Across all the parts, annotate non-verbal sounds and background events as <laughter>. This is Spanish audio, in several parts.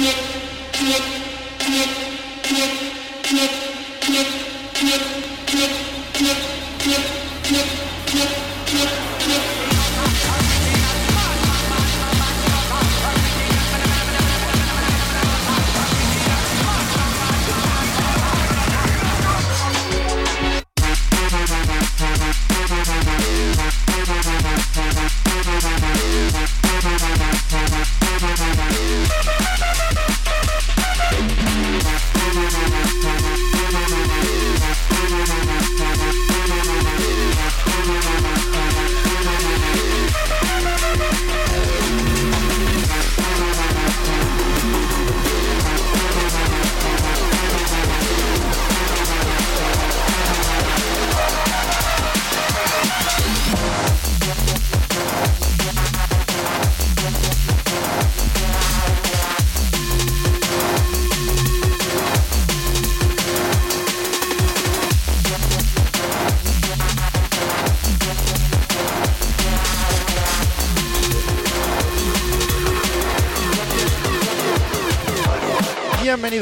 Yep.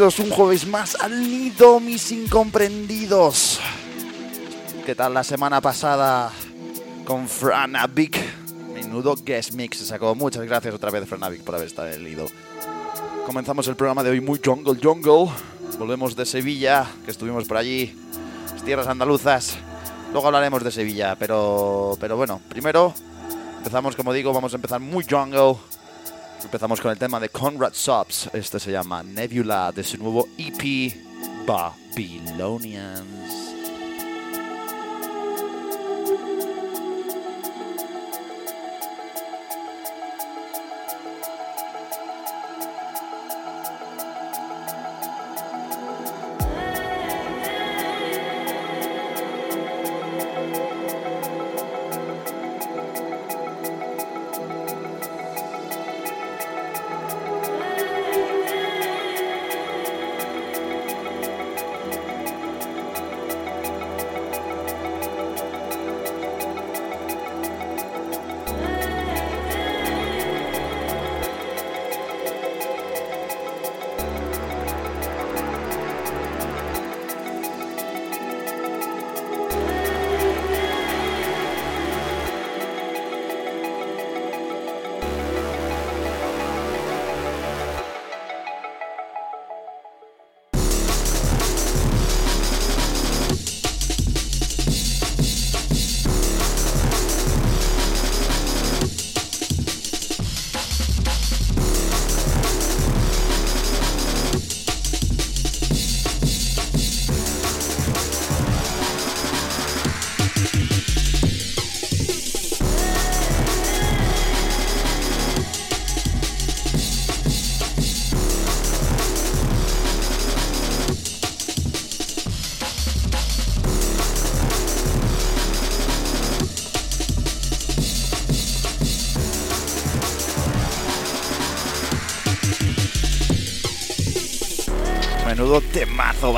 Bienvenidos un jueves más al nido, mis incomprendidos. ¿Qué tal la semana pasada con Franavic? Menudo guest mix se sacó. Muchas gracias otra vez, Franavic, por haber estado en el nido. Comenzamos el programa de hoy muy jungle jungle. Volvemos de Sevilla, que estuvimos por allí, las tierras andaluzas. Luego hablaremos de Sevilla, pero, pero bueno, primero empezamos, como digo, vamos a empezar muy jungle Empezamos con el tema de Conrad Subs. Este se llama Nebula de su nuevo EP Babylonians.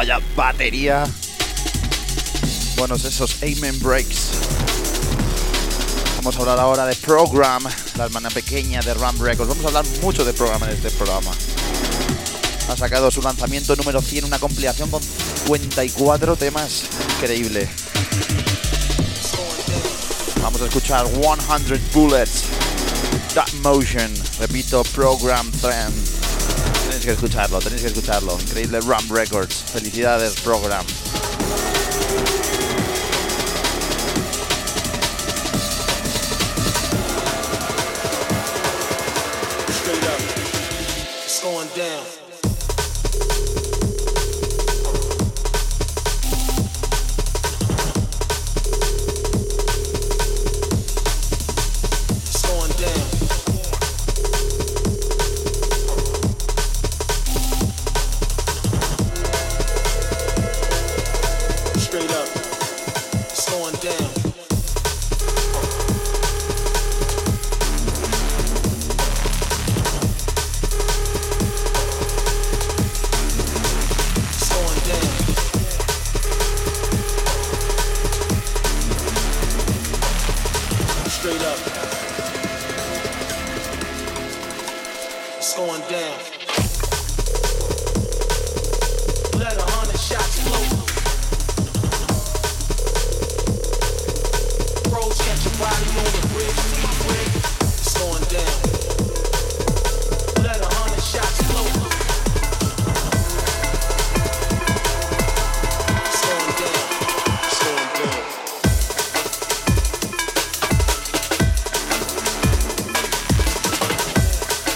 Vaya batería. Buenos esos Amen Breaks. Vamos a hablar ahora de Program, la hermana pequeña de Ram Records. Vamos a hablar mucho de Program en este programa. Ha sacado su lanzamiento número 100, una compilación con 54 temas. Increíble. Vamos a escuchar 100 Bullets, That Motion, repito, Program Trend. Tenéis que escucharlo, tenéis que escucharlo. Increíble Ram Records. Felicidades, Program.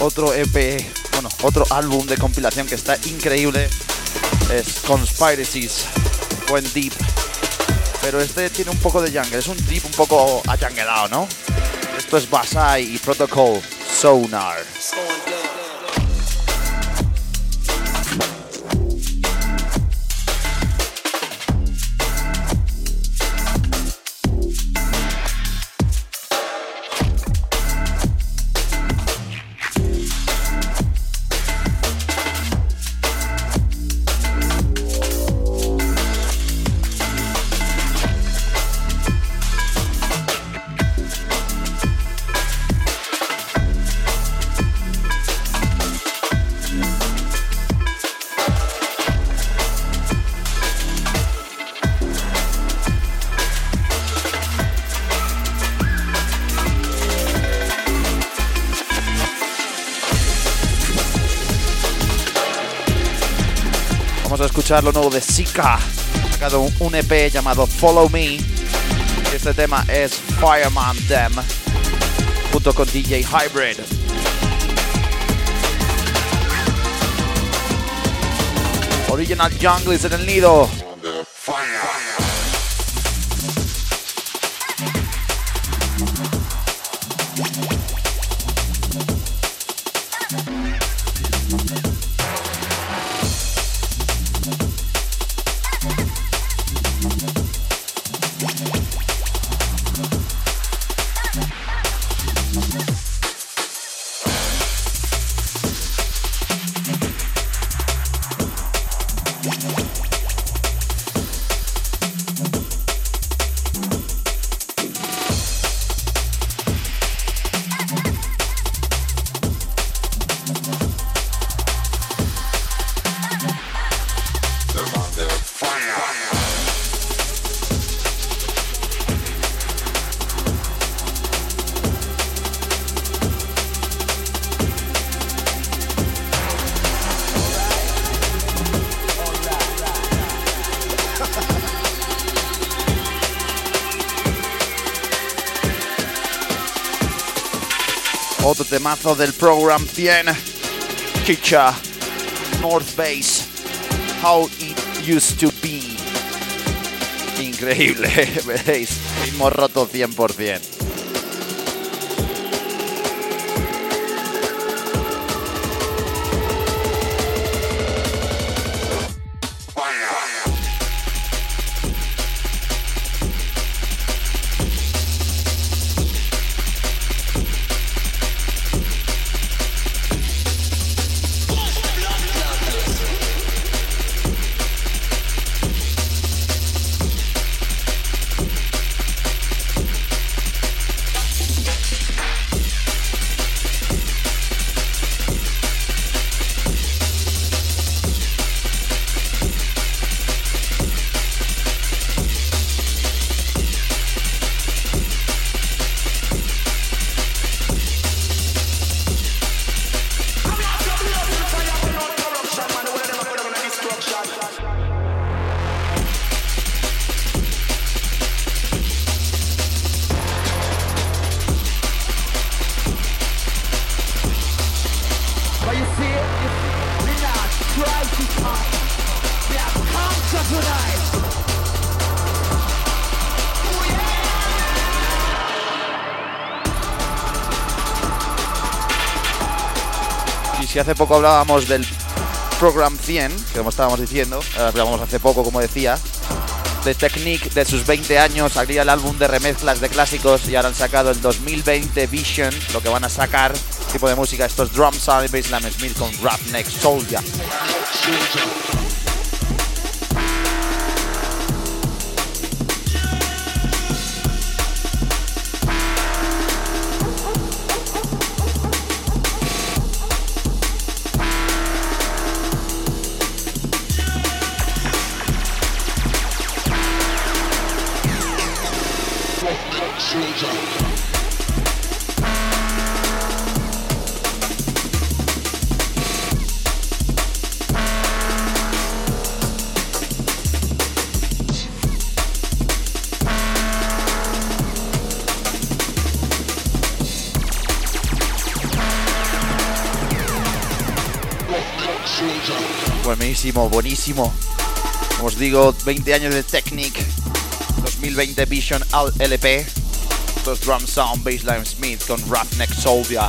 Otro EP, bueno, otro álbum de compilación que está increíble. Es Conspiracies, buen deep. Pero este tiene un poco de jungle, es un deep un poco ayanguelado, ¿no? Esto es Basai y Protocol Sonar. Escuchar lo nuevo de Sika. Ha sacado un EP llamado Follow Me. Este tema es Fireman Dem junto con DJ Hybrid. Original Jungle en el nido. Temazo del Program 100. Kicha, North Base, How It Used to Be. Increíble, <laughs> veréis, hemos roto 100%. Si hace poco hablábamos del Program 100, que como estábamos diciendo, hablamos hace poco, como decía, de Technique de sus 20 años, habría el álbum de remezclas de clásicos y ahora han sacado el 2020 Vision, lo que van a sacar, tipo de música, estos drums sound Basslam Smith con Rap Next Soldier. Buenísimo, buenísimo. os digo, 20 años de Technic, 2020 Vision LP, estos Drum Sound Baseline Smith con Roughneck Soldier.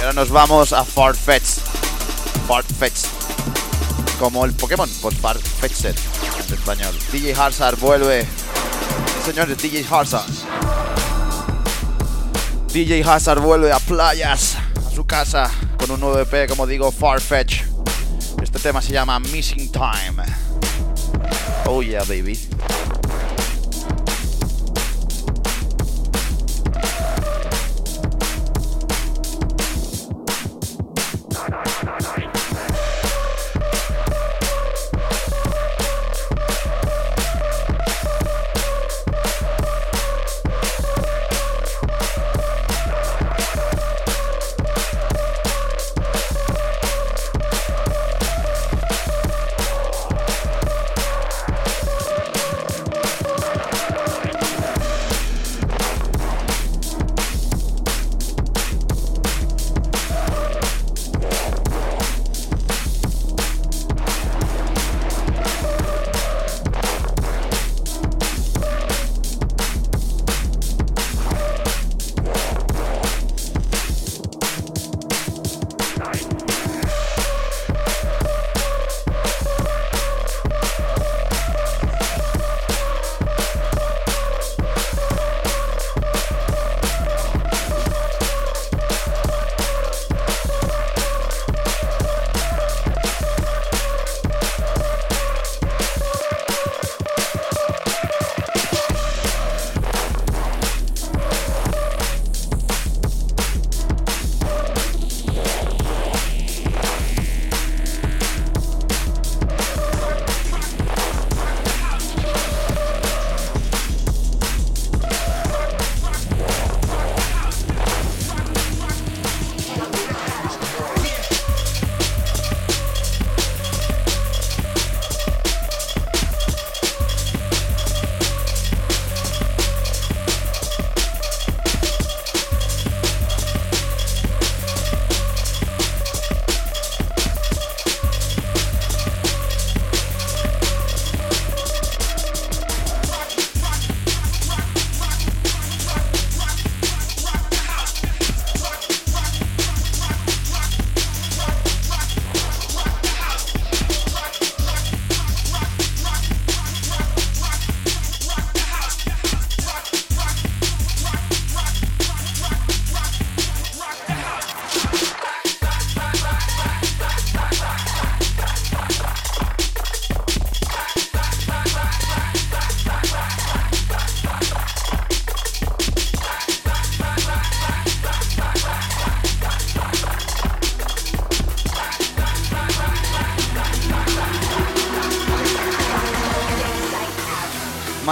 ahora nos vamos a Farfetch. Farfetch. Como el Pokémon, pues Farfetched en español. DJ Harzard vuelve. señores, DJ Harzard. DJ Hazard vuelve a playas, a su casa, con un nuevo EP, como digo, Farfetch. Tema se llama Missing Time. Oh yeah, baby.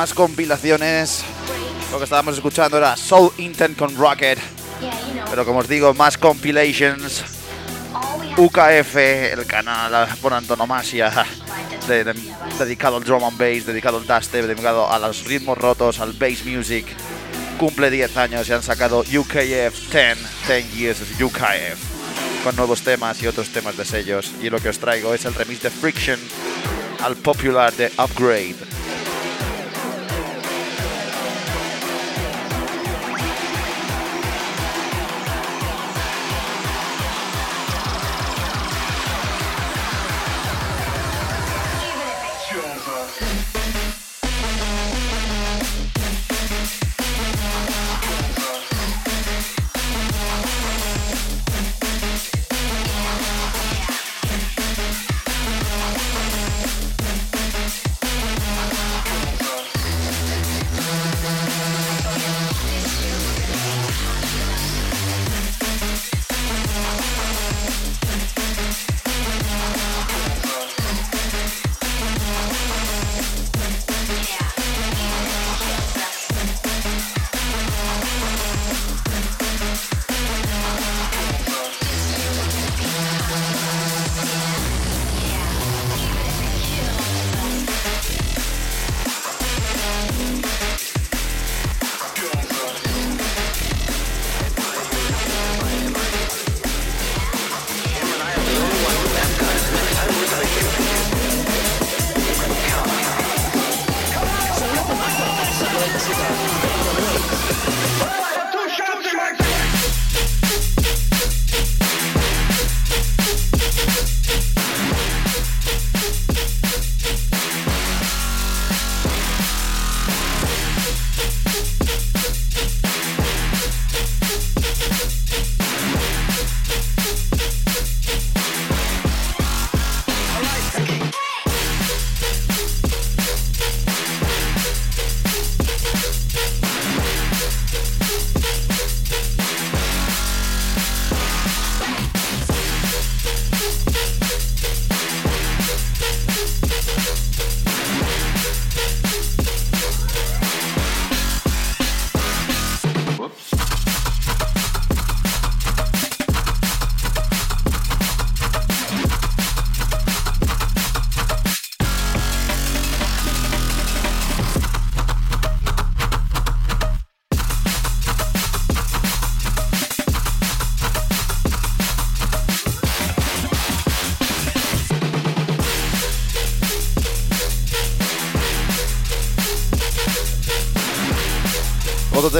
Más compilaciones. Lo que estábamos escuchando era Soul Intent con Rocket. Pero como os digo, más compilations. UKF, el canal por antonomasia dedicado al drum and bass, dedicado al dubstep, dedicado a los ritmos rotos, al bass music. Cumple 10 años y han sacado UKF 10, 10 Years of UKF, con nuevos temas y otros temas de sellos. Y lo que os traigo es el remix de Friction al popular de Upgrade.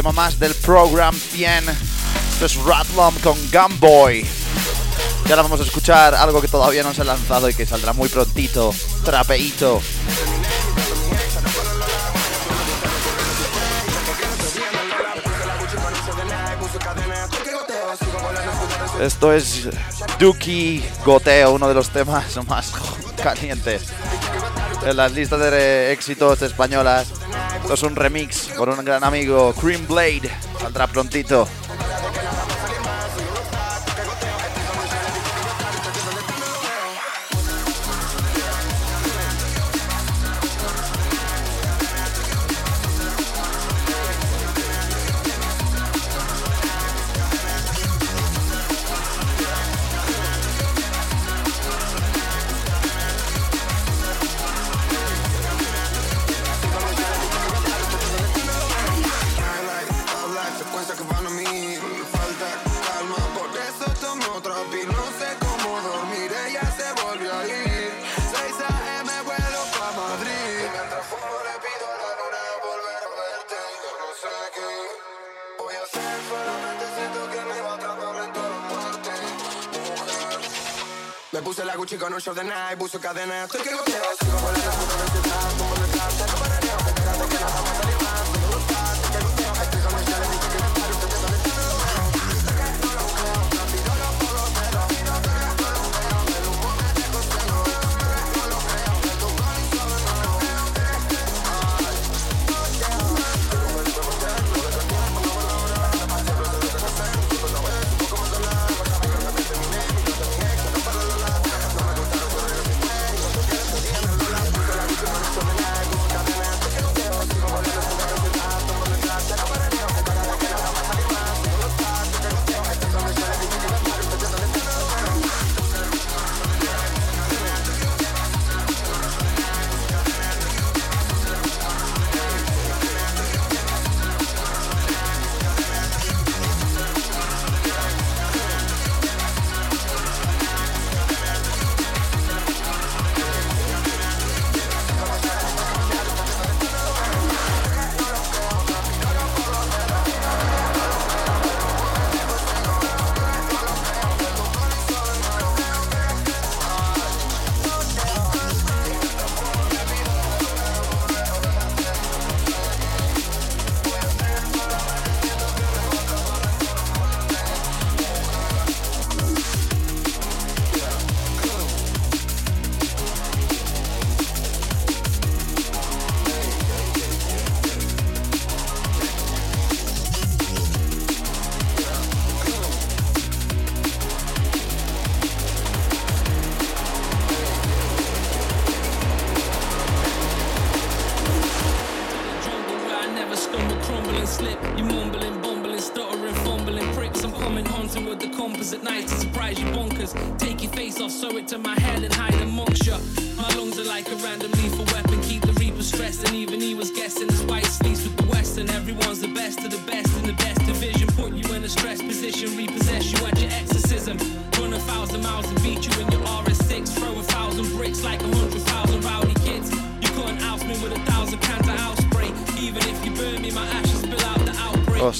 Tema del Program 100. Esto es Ratlom con Gunboy. Y ahora vamos a escuchar algo que todavía no se ha lanzado y que saldrá muy prontito. Trapeito. Esto es Duki Goteo, uno de los temas <laughs> más calientes en las listas de éxitos españolas. Esto es un remix por un gran amigo, Cream Blade. Saldrá prontito. No show de night, buzo cadena, estoy que sigo velocidad, como no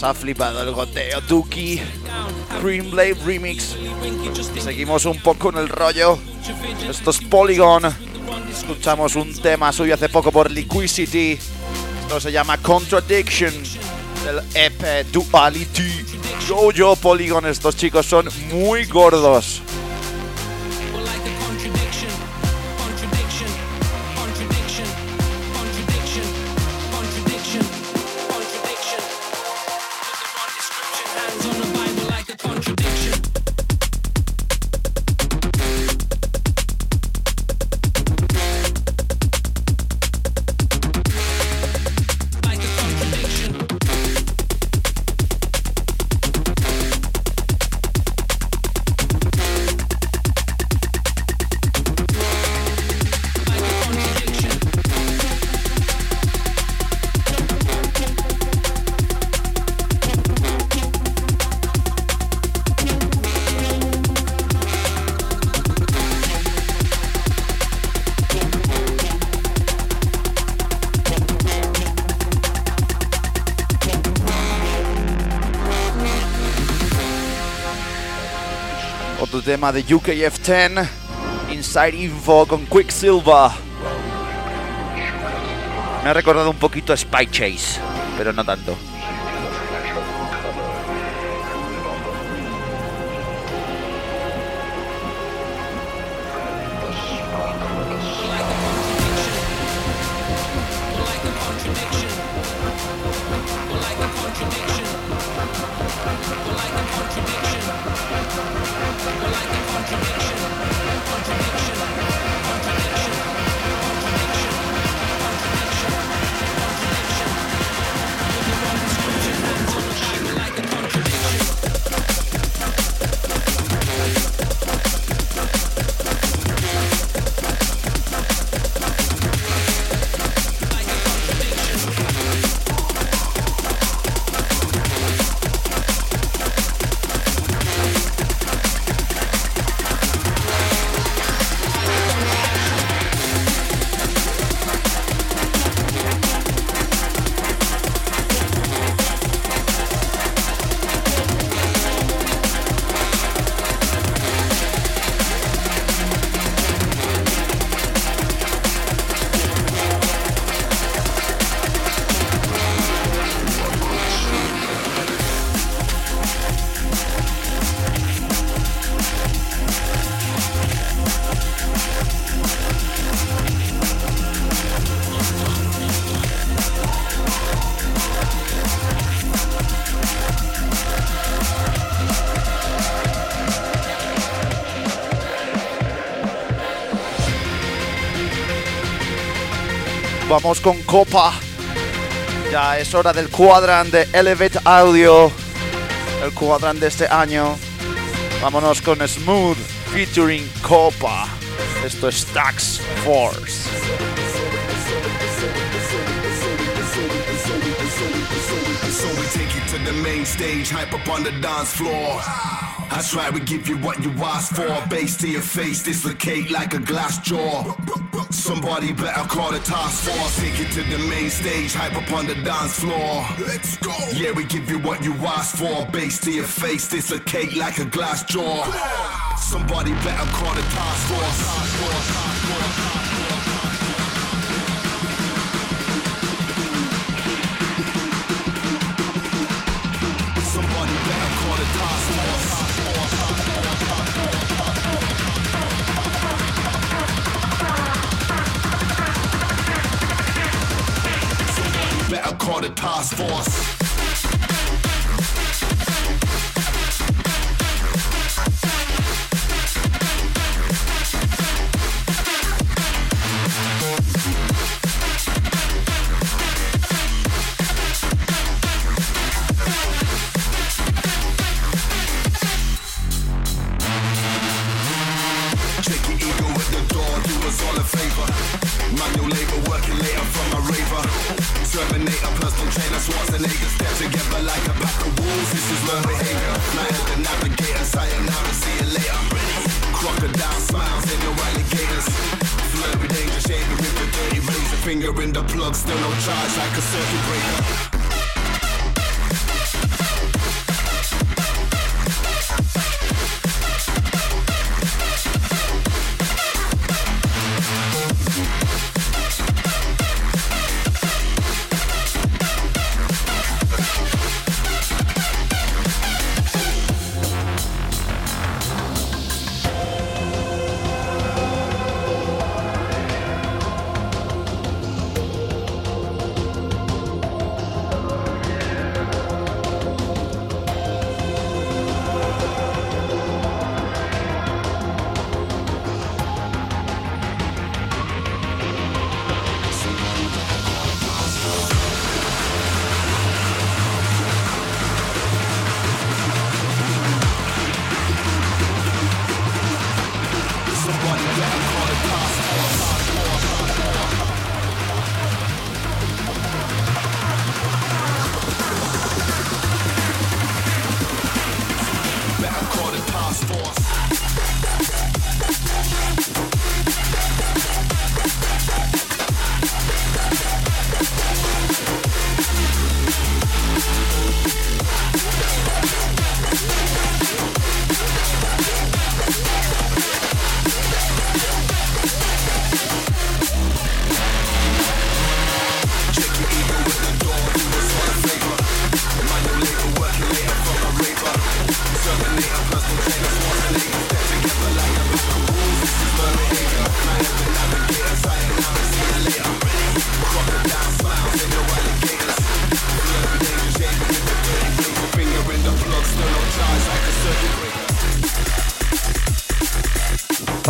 ha flipado el goteo Duki Green Blade Remix. Seguimos un poco en el rollo. Esto es Polygon. Escuchamos un tema suyo hace poco por Liquidity. Esto se llama Contradiction del EP Duality. Yo, yo, Polygon. Estos chicos son muy gordos. Tema de UKF10, Inside Info con Quicksilver. Me ha recordado un poquito Spy Chase, pero no tanto. Vamos con Copa. Ya es hora del cuadran de Elevate Audio. El cuadran de este año. Vámonos con Smooth featuring Copa. Esto es Tax Force. So we take you to the main stage, hype up on the dance floor. That's right, we give you what you asked for. Bass to your face, dislocate like a glass jaw. Somebody better call the task force. Take it to the main stage, hype up on the dance floor. Let's go. Yeah, we give you what you asked for. Bass to your face, dislocate like a glass jaw. Somebody better call the task force. Task force. Check your ego at the do us all a favor. Manual labor, working later from a raver. Terminator, personal trainer, Schwarzenegger. Step together like a pack of wolves, this is learned behavior. Night of the navigator, sayonara, see you later. Crocodile smiles in your alligators. Flirt with danger, shaving with the dirty razor. Finger in the plug, still no charge like a circuit breaker.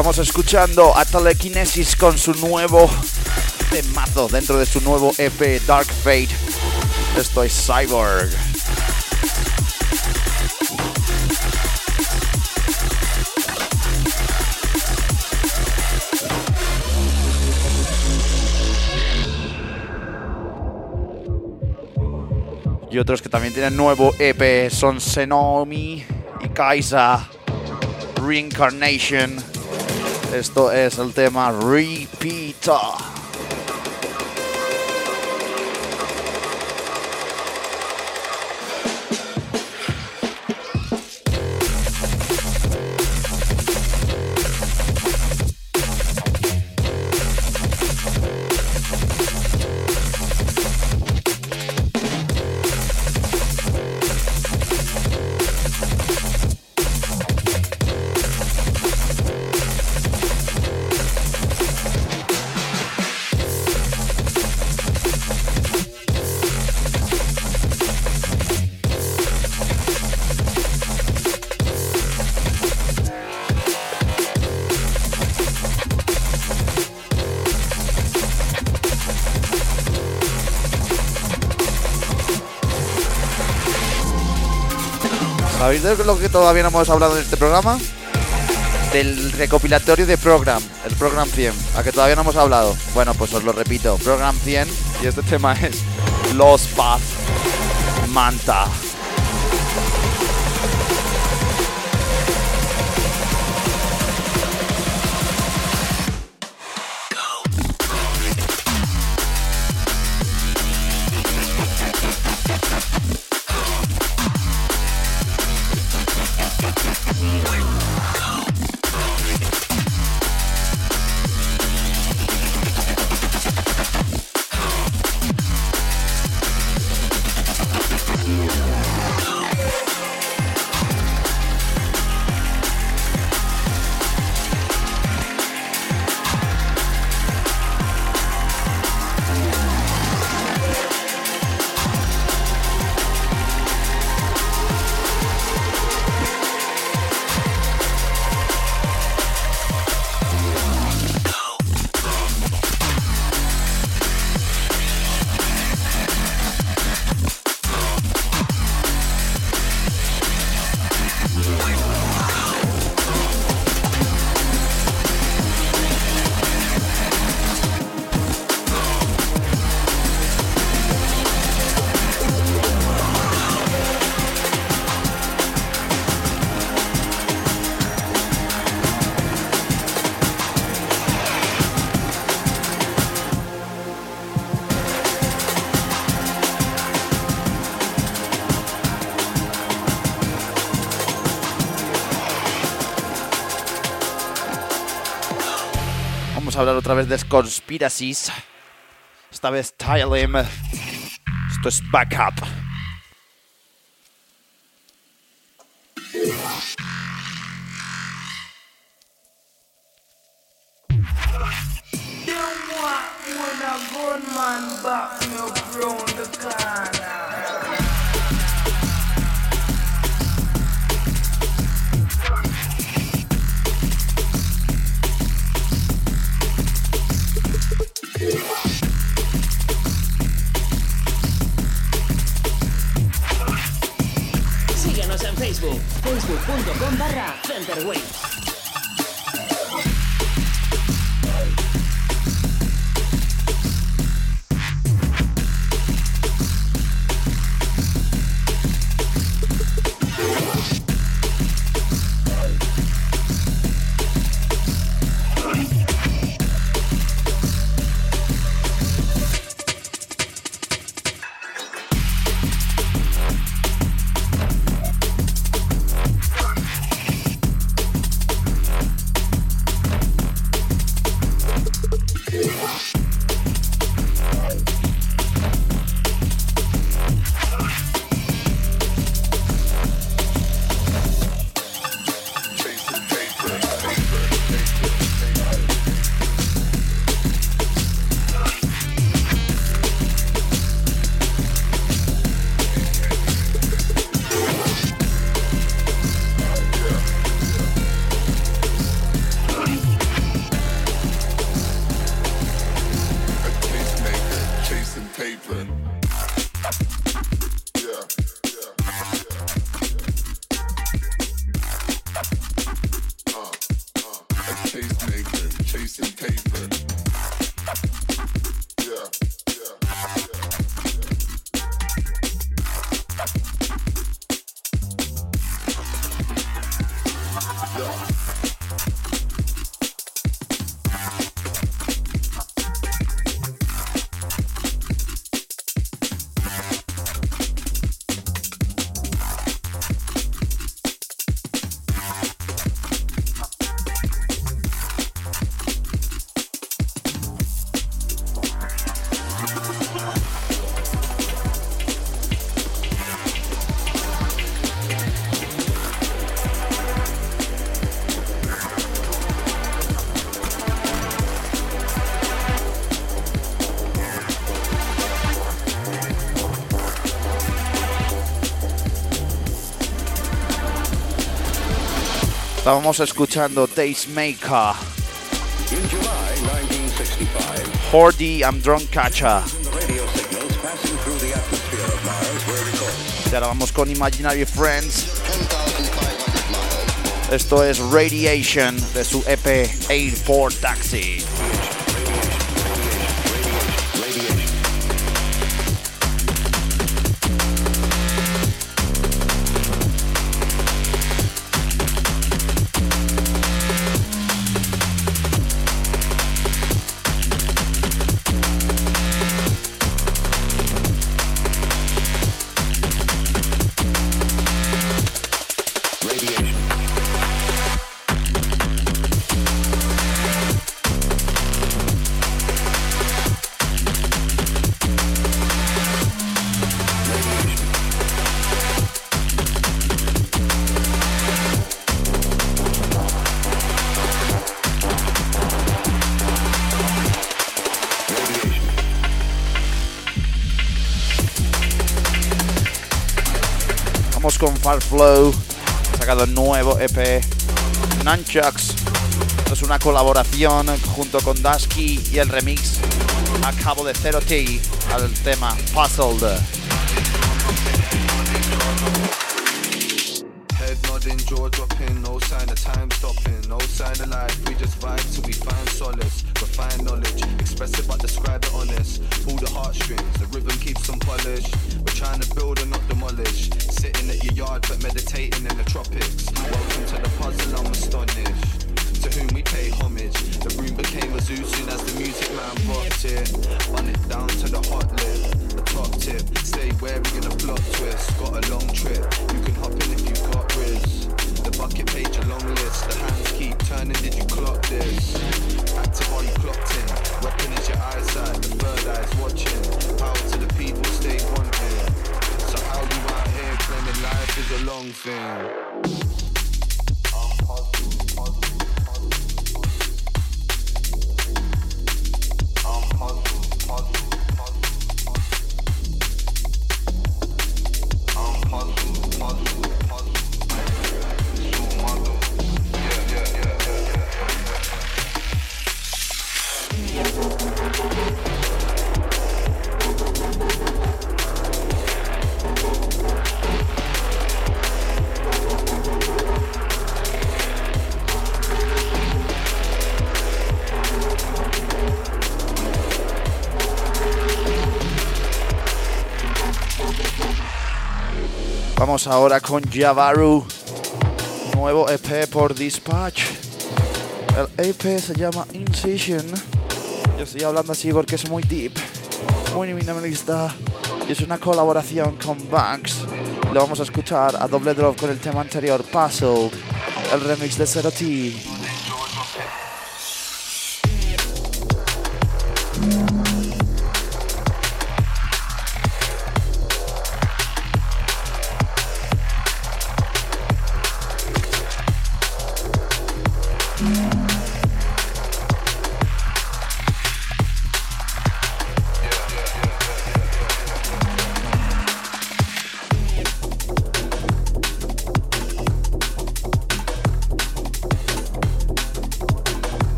Estamos escuchando a Telekinesis con su nuevo temazo dentro de su nuevo EP Dark Fate. Esto es Cyborg. Y otros que también tienen nuevo EP son Senomi y Kaisa. Reincarnation. Esto es el tema Repeater. ¿Sabéis de lo que todavía no hemos hablado en este programa? Del recopilatorio de Program, el Program 100, a que todavía no hemos hablado. Bueno, pues os lo repito, Program 100 y este tema es Los Path Manta. Hablar otra vez de conspiracies. Esta vez Tylem. Esto es backup. facebook.com barra Centerwave. Estábamos escuchando Tastemaker. In July 1965, Hordy and Drunk Catcher. Y ahora vamos con Imaginary Friends. Esto es Radiation de su EP Air for Taxi. Flow. Ha sacado nuevo EP Nunchucks. Esto es una colaboración junto con Dusky y el remix a cabo de Zero T al tema Puzzled. Ahora con Javaru. Nuevo EP por Dispatch. El EP se llama Incision. Yo estoy hablando así porque es muy deep, muy minimalista. Y es una colaboración con Banks. Lo vamos a escuchar a doble drop con el tema anterior, Puzzled. El remix de Zero T.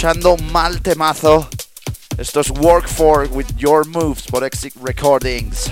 Escuchando mal temazo. Esto es Work For with Your Moves por Exit Recordings.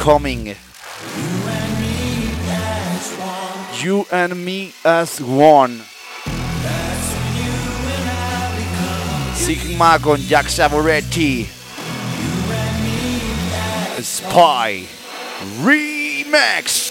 Incoming. You and me as one. Sigma con Jack Savoretti. Spy. Remix.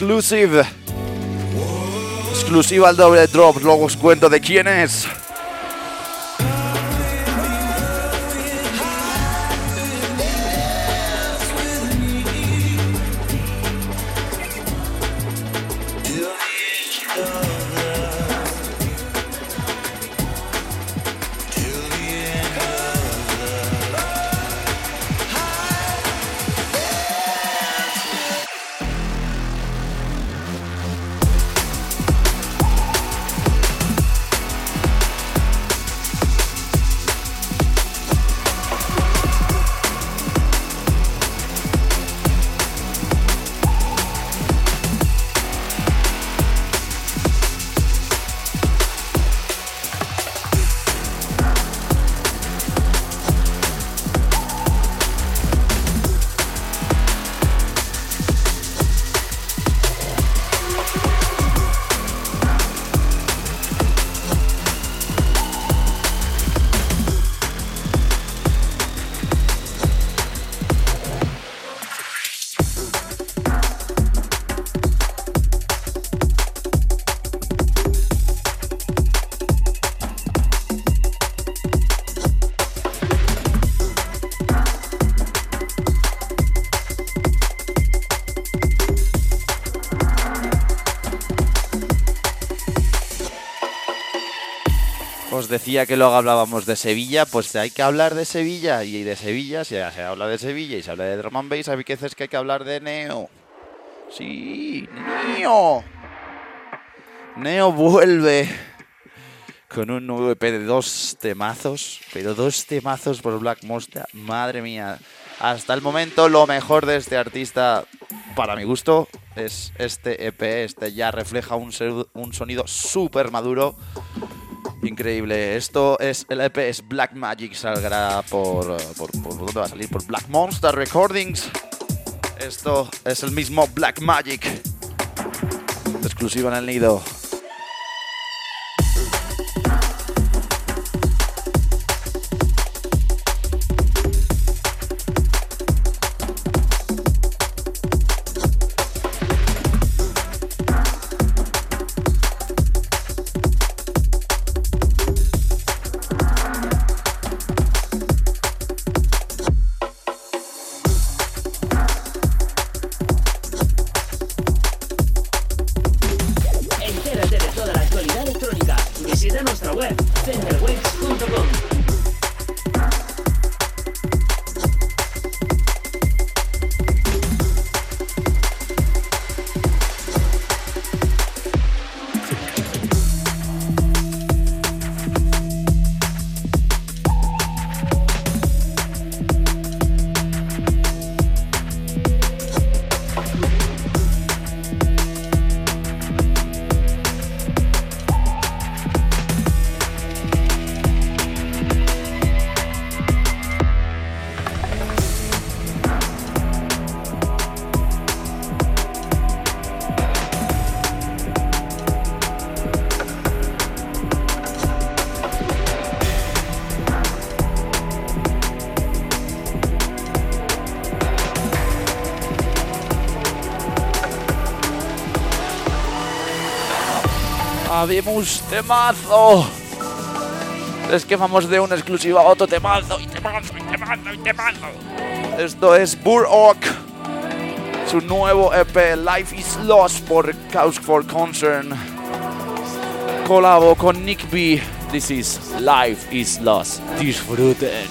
Exclusive. Exclusiva al doble drop. Luego os cuento de quién es. Decía que luego hablábamos de Sevilla, pues hay que hablar de Sevilla. Y de Sevilla, si se habla de Sevilla y se habla de drum and bass, hay veces que hay que hablar de Neo. Sí, Neo. Neo vuelve con un nuevo EP de dos temazos, pero dos temazos por Black Monster. Madre mía. Hasta el momento lo mejor de este artista, para mi gusto, es este EP. Este ya refleja un, un sonido súper maduro. Increíble. Esto es el EP, es Black Magic. Saldrá por, por, por- ¿Dónde va a salir? Por Black Monster Recordings. Esto es el mismo Black Magic. Exclusiva en el nido. Habemos temazo. Es que vamos de una exclusiva a otro temazo y temazo y temazo y temazo. Esto es Burr Oak. Su nuevo EP Life is Lost por Cause for Concern. Colabo con Nick B. This is Life is Lost. Disfruten.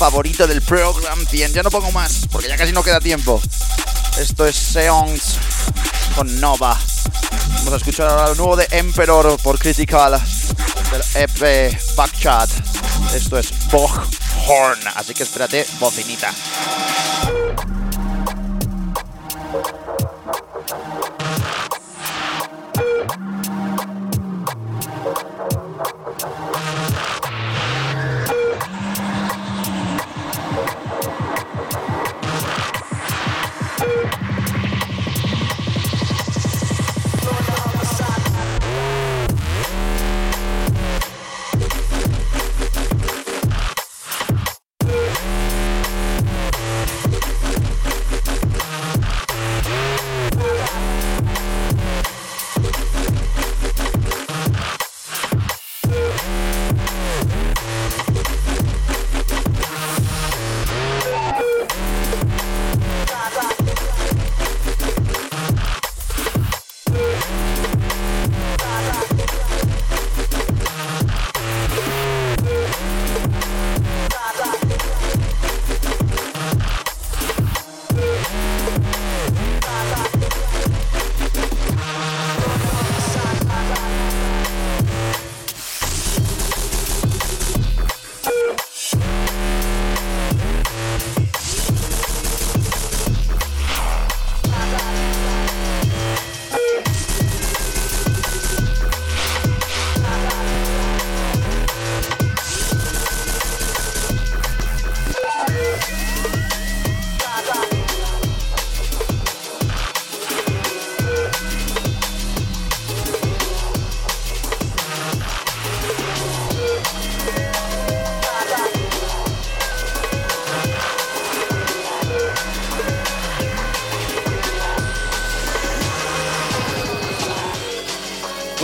Favorito del Program 100. Ya no pongo más, porque ya casi no queda tiempo. Esto es Seance con Nova. Vamos a escuchar ahora lo nuevo de Emperor por Critical del EP Backchat. Esto es Bog Horn, así que espérate, bocinita.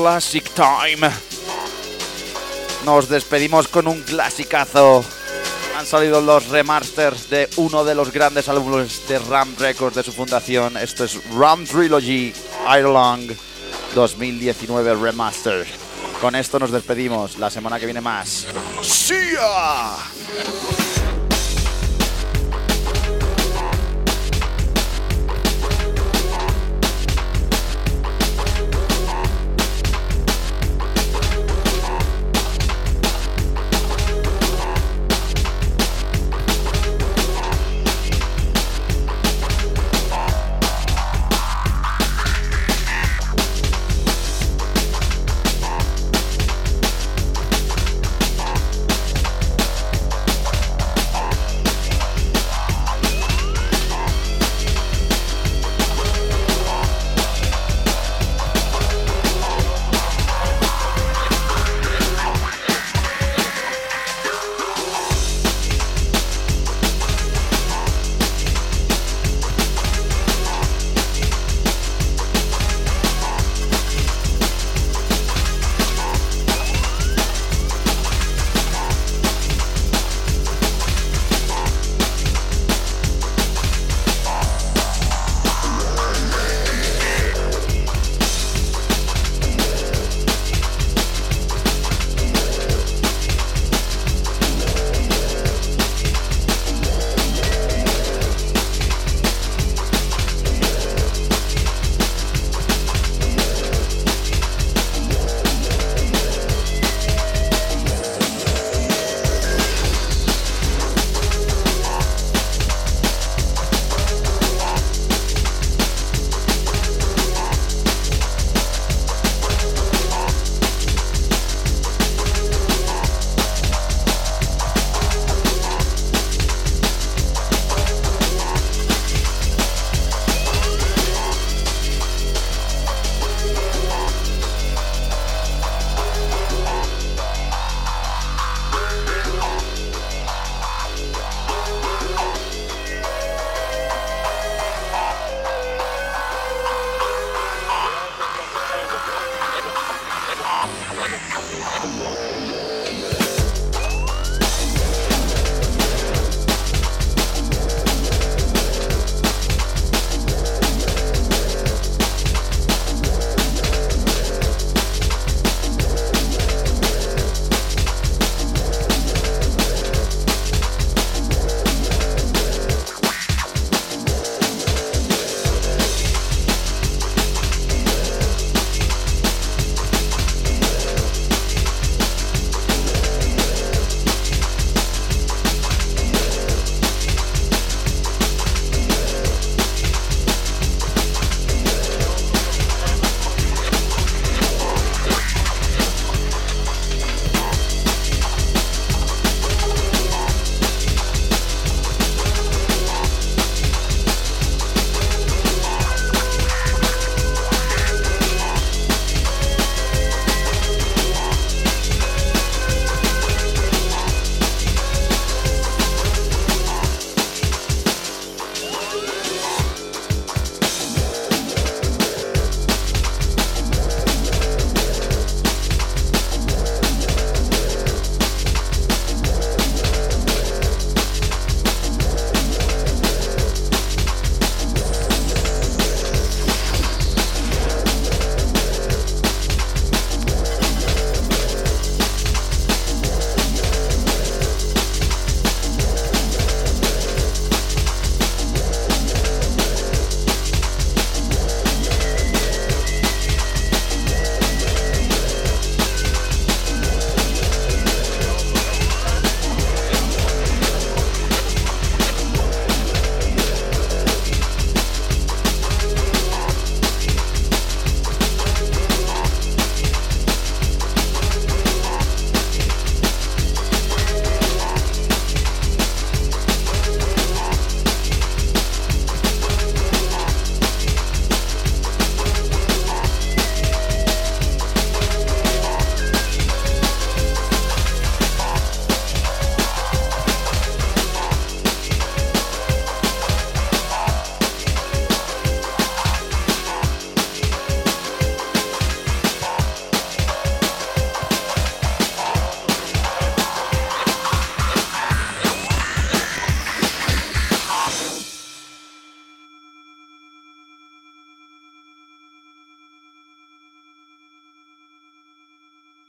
Classic Time. Nos despedimos con un clasicazo. Han salido los remasters de uno de los grandes álbumes de Ram Records de su fundación. Esto es Ram Trilogy Ireland 2019 Remaster. Con esto nos despedimos. La semana que viene más. ¡Sí!